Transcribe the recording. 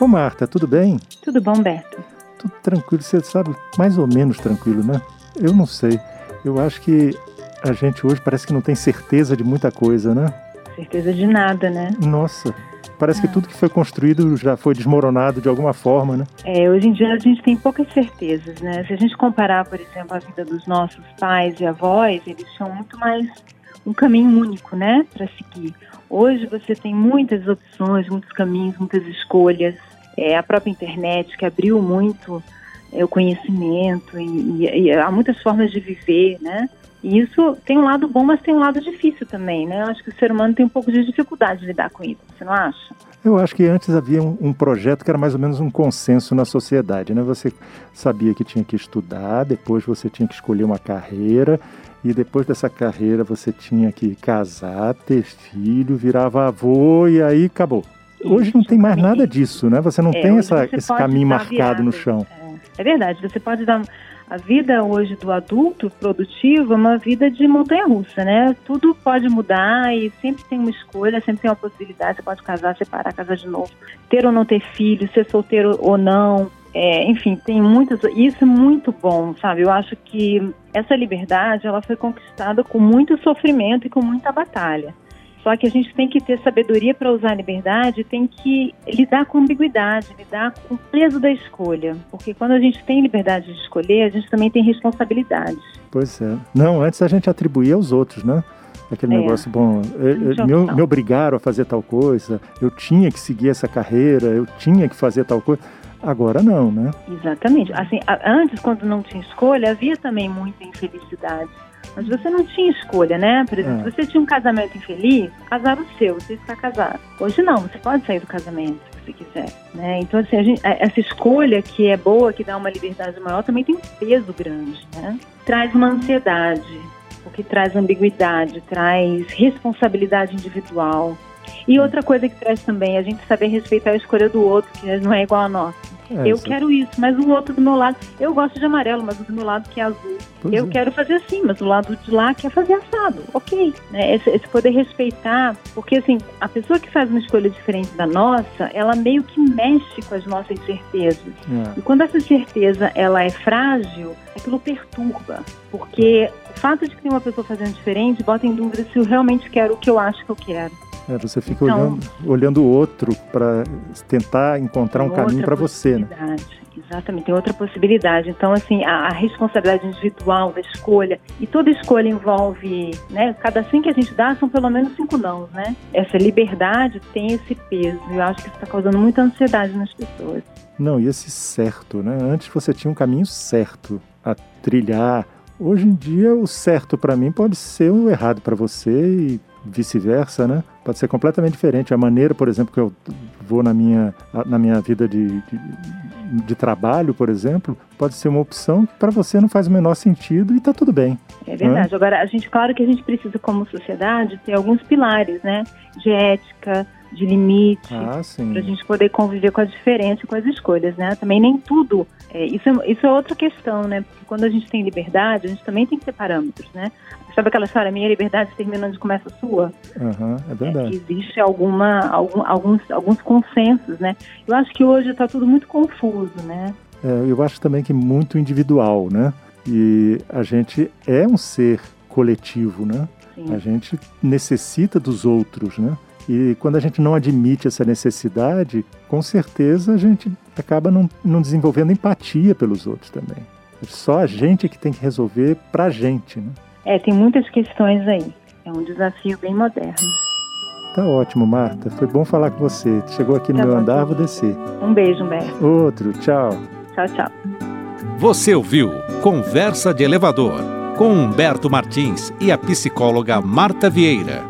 Ô Marta, tudo bem? Tudo bom, Beto? Tudo tranquilo, você sabe, mais ou menos tranquilo, né? Eu não sei. Eu acho que a gente hoje parece que não tem certeza de muita coisa, né? Certeza de nada, né? Nossa, parece ah. que tudo que foi construído já foi desmoronado de alguma forma, né? É, hoje em dia a gente tem poucas certezas, né? Se a gente comparar, por exemplo, a vida dos nossos pais e avós, eles tinham muito mais um caminho único, né, para seguir. Hoje você tem muitas opções, muitos caminhos, muitas escolhas é, a própria internet que abriu muito é, o conhecimento e, e, e, há muitas formas de viver, né? E isso tem um lado bom, mas tem um lado difícil também, né? Eu acho que o ser humano tem um pouco de dificuldade de lidar com isso, você não acha? Eu acho que antes havia um, um, projeto que era mais ou menos um consenso na sociedade, né? Você sabia que tinha que estudar, depois você tinha que escolher uma carreira e depois dessa carreira você tinha que casar, ter filho, virava avô e aí acabou. Hoje não tem mais nada disso, né? Você não é, tem essa, esse caminho marcado no chão. É. é verdade, você pode dar a vida hoje do adulto produtivo é uma vida de montanha russa, né? Tudo pode mudar e sempre tem uma escolha, sempre tem uma possibilidade. Você pode casar, separar, casar de novo, ter ou não ter filho, ser solteiro ou não. É, enfim, tem muitas. Isso é muito bom, sabe? Eu acho que essa liberdade ela foi conquistada com muito sofrimento e com muita batalha. Só que a gente tem que ter sabedoria para usar a liberdade, tem que lidar com ambiguidade, lidar com o peso da escolha. Porque quando a gente tem liberdade de escolher, a gente também tem responsabilidades. Pois é. Não, antes a gente atribuía aos outros, né? Aquele é. negócio, bom, me, me obrigaram a fazer tal coisa, eu tinha que seguir essa carreira, eu tinha que fazer tal coisa. Agora não, né? Exatamente. Assim, antes, quando não tinha escolha, havia também muita infelicidade mas você não tinha escolha, né? Por exemplo, é. se você tinha um casamento infeliz, azar o seu, você está casado. Hoje não, você pode sair do casamento se você quiser, né? Então, assim, gente, é, essa escolha que é boa, que dá uma liberdade maior, também tem um peso grande, né? Traz uma ansiedade, o que traz ambiguidade, traz responsabilidade individual. E outra coisa que traz também, a gente saber respeitar a escolha do outro, que não é igual a nossa. É, eu quero isso, mas o outro do meu lado, eu gosto de amarelo, mas o do meu lado que é azul. Pois eu é. quero fazer assim, mas o lado de lá quer fazer assado. Ok. Né? Esse, esse, poder respeitar, porque assim, a pessoa que faz uma escolha diferente da nossa, ela meio que mexe com as nossas certezas. É. E quando essa certeza ela é frágil, aquilo perturba. Porque o fato de que tem uma pessoa fazendo diferente bota em dúvida se eu realmente quero o que eu acho que eu quero. É, você fica então, olhando, olhando o outro para tentar encontrar um caminho para você, né? Exatamente, tem outra possibilidade. Então, assim, a, a, responsabilidade individual da escolha, e toda escolha envolve, né? Cada sim que a gente dá são pelo menos cinco não, né? Essa liberdade tem esse peso. E eu acho que isso está causando muita ansiedade nas pessoas. Não, e esse certo, né? Antes você tinha um caminho certo a trilhar. Hoje em dia, o certo para mim pode ser o errado para você e vice-versa, né? Pode ser completamente diferente. A maneira, por exemplo, que eu vou na minha, na minha vida de, de, de trabalho, por exemplo, pode ser uma opção que para você não faz o menor sentido e está tudo bem. É verdade. É? Agora, a gente, claro que a gente precisa, como sociedade, ter alguns pilares, né? De ética, de limite, ah, para a gente poder conviver com a diferença, com as escolhas, né? Também nem tudo. É, isso, é, isso é outra questão, né? Porque quando a gente tem liberdade, a gente também tem que ter parâmetros, né? Sabe aquela história, minha liberdade termina onde começa a sua? Uhum, é verdade. É, existe alguma, algum, alguns, alguns consensos, né? Eu acho que hoje está tudo muito confuso, né? É, eu acho também que muito individual, né? E a gente é um ser coletivo, né? Sim. A gente necessita dos outros, né? E quando a gente não admite essa necessidade, com certeza a gente acaba não, não desenvolvendo empatia pelos outros também. Só a gente que tem que resolver pra gente, né? É, tem muitas questões aí. É um desafio bem moderno. Tá ótimo, Marta. Foi bom falar com você. Chegou aqui no tá meu bom. andar, vou descer. Um beijo, Humberto. Outro. Tchau. Tchau, tchau. Você ouviu Conversa de Elevador com Humberto Martins e a psicóloga Marta Vieira.